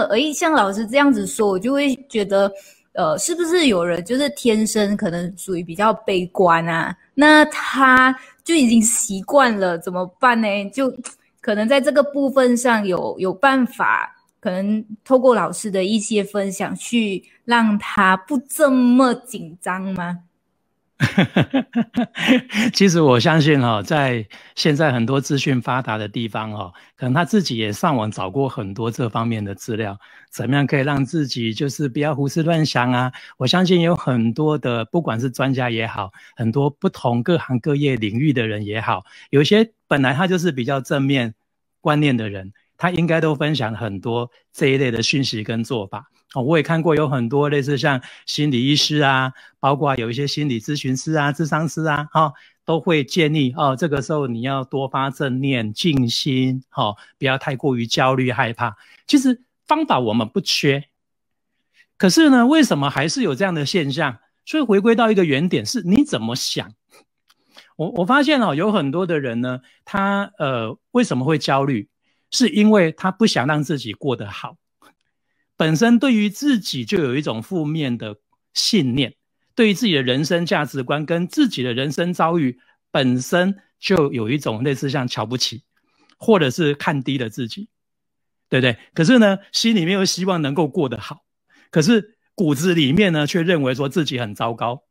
呢，诶，像老师这样子说，我就会觉得，呃，是不是有人就是天生可能属于比较悲观啊？那他就已经习惯了，怎么办呢？就可能在这个部分上有有办法，可能透过老师的一些分享，去让他不这么紧张吗？其实我相信哈，在现在很多资讯发达的地方哈，可能他自己也上网找过很多这方面的资料，怎么样可以让自己就是不要胡思乱想啊？我相信有很多的，不管是专家也好，很多不同各行各业领域的人也好，有些本来他就是比较正面观念的人，他应该都分享很多这一类的讯息跟做法。哦，我也看过有很多类似像心理医师啊，包括有一些心理咨询师啊、智商师啊，哈，都会建议哦，这个时候你要多发正念、静心，哈，不要太过于焦虑、害怕。其实方法我们不缺，可是呢，为什么还是有这样的现象？所以回归到一个原点，是你怎么想。我我发现哦，有很多的人呢，他呃为什么会焦虑？是因为他不想让自己过得好。本身对于自己就有一种负面的信念，对于自己的人生价值观跟自己的人生遭遇本身就有一种类似像瞧不起，或者是看低了自己，对不对？可是呢，心里面又希望能够过得好，可是骨子里面呢却认为说自己很糟糕，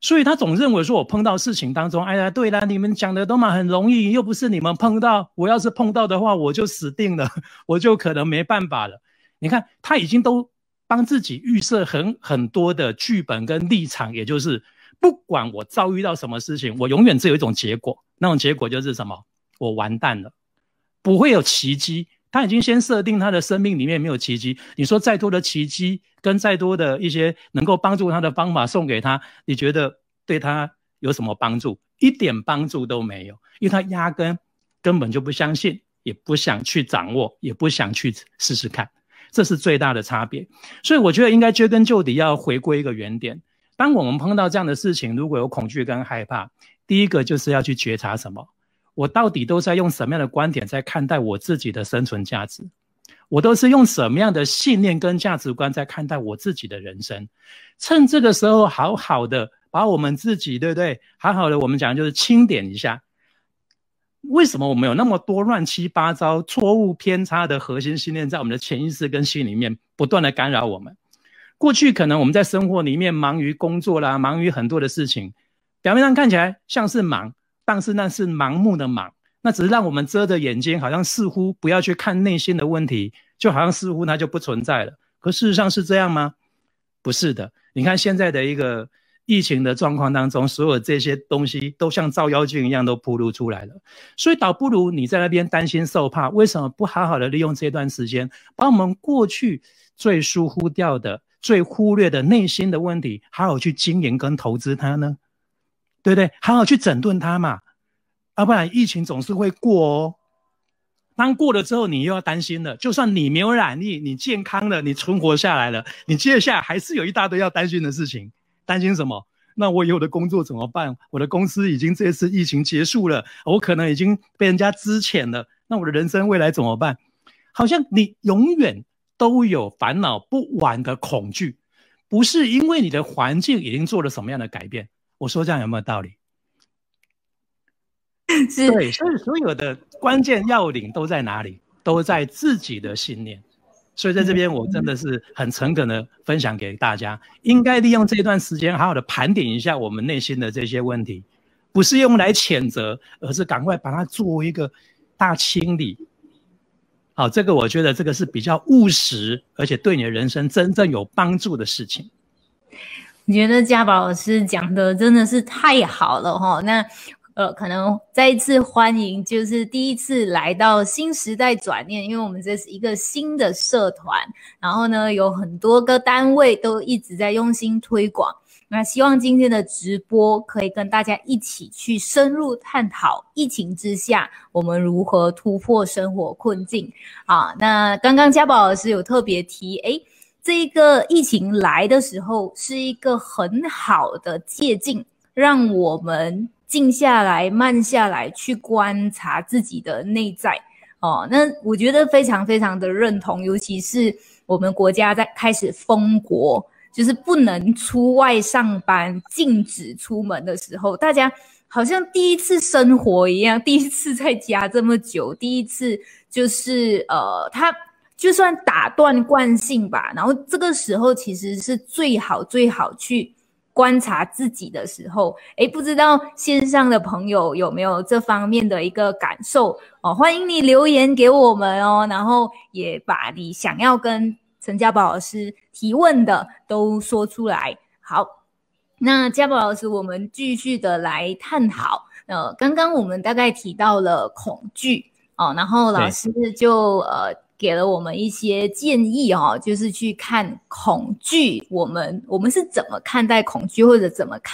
所以他总认为说我碰到事情当中，哎呀，对啦，你们讲的都嘛很容易，又不是你们碰到，我要是碰到的话，我就死定了，我就可能没办法了。你看，他已经都帮自己预设很很多的剧本跟立场，也就是不管我遭遇到什么事情，我永远只有一种结果，那种结果就是什么？我完蛋了，不会有奇迹。他已经先设定他的生命里面没有奇迹。你说再多的奇迹跟再多的一些能够帮助他的方法送给他，你觉得对他有什么帮助？一点帮助都没有，因为他压根根本就不相信，也不想去掌握，也不想去试试看。这是最大的差别，所以我觉得应该追根究底，要回归一个原点。当我们碰到这样的事情，如果有恐惧跟害怕，第一个就是要去觉察什么？我到底都在用什么样的观点在看待我自己的生存价值？我都是用什么样的信念跟价值观在看待我自己的人生？趁这个时候，好好的把我们自己，对不对？好好的，我们讲就是清点一下。为什么我们有那么多乱七八糟、错误偏差的核心信念在我们的潜意识跟心里面不断的干扰我们？过去可能我们在生活里面忙于工作啦，忙于很多的事情，表面上看起来像是忙，但是那是盲目的盲，那只是让我们遮着眼睛，好像似乎不要去看内心的问题，就好像似乎它就不存在了。可事实上是这样吗？不是的。你看现在的一个。疫情的状况当中，所有这些东西都像照妖镜一样都铺露出来了，所以倒不如你在那边担心受怕，为什么不好好的利用这段时间，把我们过去最疏忽掉的、最忽略的内心的问题，好好去经营跟投资它呢？对不对？好好去整顿它嘛，要不然疫情总是会过哦。当过了之后，你又要担心了。就算你没有染疫，你健康了，你存活下来了，你接下来还是有一大堆要担心的事情。担心什么？那我以后的工作怎么办？我的公司已经这次疫情结束了，我可能已经被人家资遣了。那我的人生未来怎么办？好像你永远都有烦恼不完的恐惧，不是因为你的环境已经做了什么样的改变。我说这样有没有道理？对，所以所有的关键要领都在哪里？都在自己的信念。所以在这边，我真的是很诚恳的分享给大家，应该利用这段时间，好好的盘点一下我们内心的这些问题，不是用来谴责，而是赶快把它做一个大清理。好，这个我觉得这个是比较务实，而且对你的人生真正有帮助的事情。我觉得嘉宝老师讲的真的是太好了哈，那。呃，可能再一次欢迎，就是第一次来到新时代转念，因为我们这是一个新的社团，然后呢，有很多个单位都一直在用心推广。那希望今天的直播可以跟大家一起去深入探讨疫情之下我们如何突破生活困境啊。那刚刚嘉宝老师有特别提，诶，这一个疫情来的时候是一个很好的借镜，让我们。静下来，慢下来，去观察自己的内在哦。那我觉得非常非常的认同，尤其是我们国家在开始封国，就是不能出外上班、禁止出门的时候，大家好像第一次生活一样，第一次在家这么久，第一次就是呃，他就算打断惯性吧，然后这个时候其实是最好最好去。观察自己的时候，诶，不知道线上的朋友有没有这方面的一个感受哦？欢迎你留言给我们哦，然后也把你想要跟陈家宝老师提问的都说出来。好，那家宝老师，我们继续的来探讨。呃，刚刚我们大概提到了恐惧哦，然后老师就呃。给了我们一些建议哦，就是去看恐惧，我们我们是怎么看待恐惧，或者怎么看。